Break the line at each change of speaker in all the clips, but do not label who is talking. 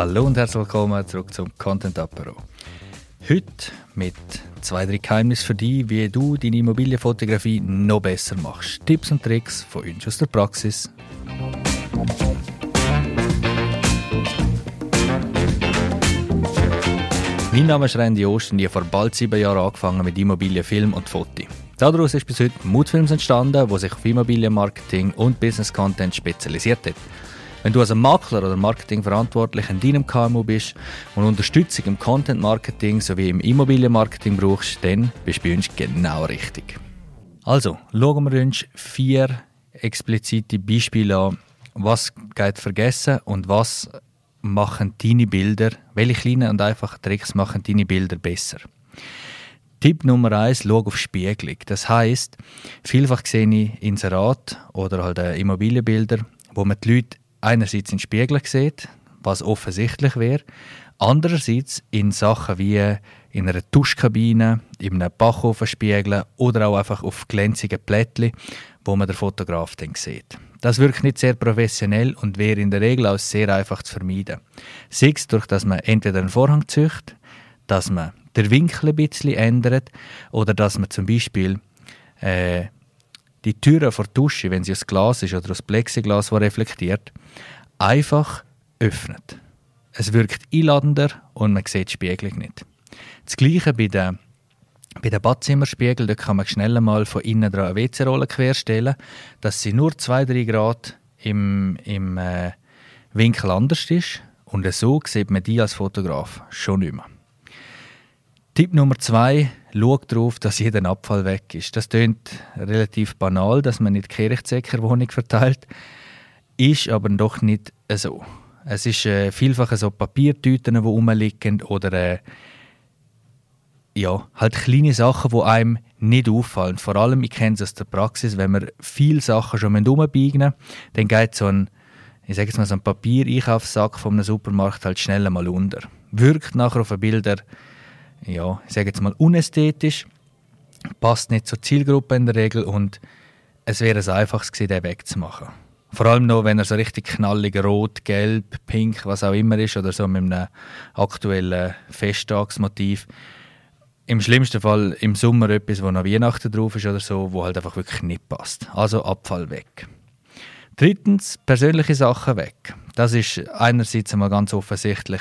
Hallo und herzlich willkommen zurück zum Content Apero. Heute mit zwei, drei Geheimnissen für dich, wie du deine Immobilienfotografie noch besser machst. Tipps und Tricks von uns aus der Praxis. Mein Name ist Randy Ost und ich habe vor bald sieben Jahren angefangen mit Immobilien, Film und Foto. Daraus ist bis heute Moodfilms entstanden, wo sich auf Immobilienmarketing und Business Content spezialisiert hat. Wenn du als Makler oder Marketingverantwortlich in deinem KMU bist und Unterstützung im Content Marketing sowie im Immobilienmarketing brauchst, dann bist du bei uns genau richtig. Also, schauen wir uns vier explizite Beispiele an, was geht vergessen und was machen deine Bilder, welche kleinen und einfachen Tricks machen deine Bilder besser. Tipp Nummer eins: schau auf Spiegelung. Das heißt, vielfach sehe ich Inserat oder halt Immobilienbilder, wo man die Leute einerseits in Spiegel sieht, was offensichtlich wäre, andererseits in Sachen wie in einer Duschkabine, in einem Bachofenspiegel oder auch einfach auf glänzigen Plättchen, wo man den Fotograf dann sieht. Das wirkt nicht sehr professionell und wäre in der Regel auch sehr einfach zu vermeiden. Sei es durch, dass man entweder einen Vorhang züchtet, dass man den Winkel ein bisschen ändert oder dass man zum Beispiel äh, die Türe vor der Dusche, wenn sie aus Glas ist oder aus Plexiglas, das reflektiert, einfach öffnet. Es wirkt einladender und man sieht die Spiegelung nicht. Das Gleiche bei den, bei den Badzimmerspiegeln, da kann man schnell mal von innen dran eine WC-Rolle querstellen, dass sie nur 2-3 Grad im, im äh, Winkel anders ist und so sieht man die als Fotograf schon nicht mehr. Tipp Nummer zwei, schau darauf, dass jeder Abfall weg ist. Das klingt relativ banal, dass man nicht Kirchzecker Wohnung verteilt, ist aber doch nicht so. Es ist äh, vielfach so Papiertüten, die rumliegen oder äh, ja, halt kleine Sachen, die einem nicht auffallen. Vor allem, ich kenne es aus der Praxis, wenn wir viele Sachen schon umbiegen dann geht so ein, ich sage jetzt mal, so ein Papier-Einkaufssack einem Supermarkt halt schnell mal unter. Wirkt nachher auf den Bildern ja, ich sage jetzt mal unästhetisch, passt nicht zur Zielgruppe in der Regel und es wäre es einfachst gewesen, den wegzumachen. Vor allem noch, wenn er so richtig knallig rot, gelb, pink, was auch immer ist oder so mit einem aktuellen Festtagsmotiv. Im schlimmsten Fall im Sommer etwas, wo noch Weihnachten drauf ist oder so, wo halt einfach wirklich nicht passt. Also Abfall weg. Drittens, persönliche Sachen weg. Das ist einerseits einmal ganz offensichtlich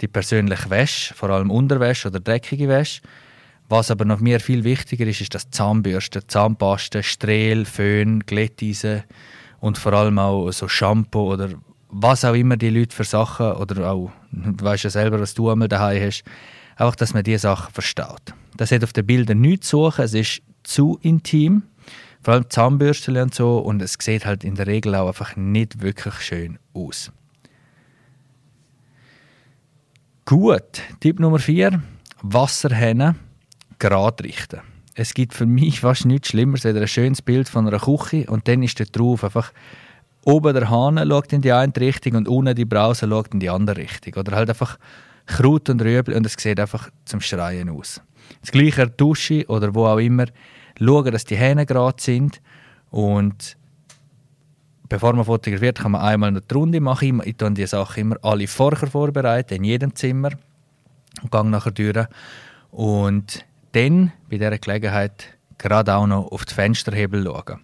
die persönliche Wäsche, vor allem Unterwäsche oder dreckige Wäsche. Was aber noch mir viel wichtiger ist, ist das Zahnbürste, Zahnpaste, Strehl, Föhn, Glätteisen und vor allem auch so Shampoo oder was auch immer die Leute für Sachen oder auch, du weißt ja selber, was du einmal daheim hast, einfach, dass man diese Sachen verstaut. Das hat auf den Bildern nichts zu suchen, es ist zu intim, vor allem Zahnbürste und so und es sieht halt in der Regel auch einfach nicht wirklich schön aus. Gut, Tipp Nummer 4. Wasserhähne gerade richten. Es gibt für mich fast nichts Schlimmeres als ein schönes Bild von einer Küche und dann ist da drauf einfach oben der Hahn schaut in die eine Richtung und unten die Brause schaut in die andere Richtung. Oder halt einfach Kraut und Rüebli und es sieht einfach zum Schreien aus. Das gleiche der Dusche oder wo auch immer. Schauen, dass die Hähne gerade sind und bevor man fotografiert, kann man einmal eine Runde machen. Ich tue die Sachen immer alle vorher vorbereiten, in jedem Zimmer. Und gehe nachher durch. Und dann, bei dieser Gelegenheit, gerade auch noch auf die Fensterhebel schauen.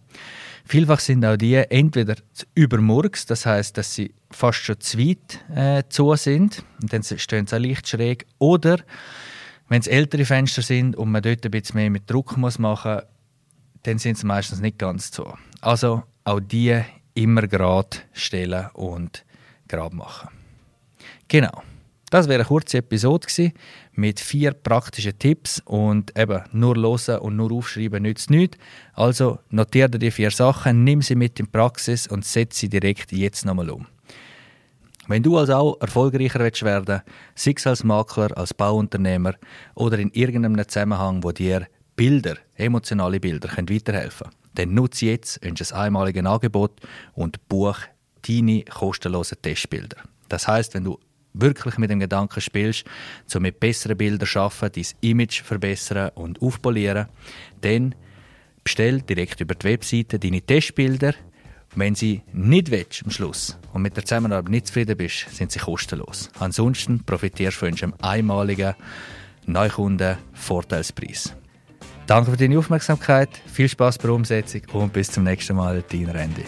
Vielfach sind auch die entweder übermurks, das heißt, dass sie fast schon zu weit äh, zu sind und dann stehen sie auch leicht schräg. Oder wenn es ältere Fenster sind und man dort ein bisschen mehr mit Druck muss machen muss, dann sind sie meistens nicht ganz zu. Also auch die immer gerade stellen und gerade machen. Genau. Das wäre eine kurze Episode gewesen, mit vier praktischen Tipps und eben nur hören und nur aufschreiben nützt nichts. Also notiere dir die vier Sachen, nimm sie mit in die Praxis und setze sie direkt jetzt nochmal um. Wenn du also auch erfolgreicher willst werden sei es als Makler, als Bauunternehmer oder in irgendeinem Zusammenhang, wo dir Bilder, emotionale Bilder können weiterhelfen dann nutze jetzt ein einmaliges Angebot und buch deine kostenlosen Testbilder. Das heißt, wenn du wirklich mit dem Gedanken spielst, so mit besseren Bildern schaffen, dein Image verbessern und aufpolieren, dann bestell direkt über die Webseite deine Testbilder, Wenn sie nicht willst, am Schluss und mit der Zusammenarbeit nicht zufrieden bist, sind sie kostenlos. Ansonsten profitierst du von unserem einmaligen Neukunden-Vorteilspreis. Danke für deine Aufmerksamkeit, viel Spaß bei der Umsetzung und bis zum nächsten Mal, dein Randy.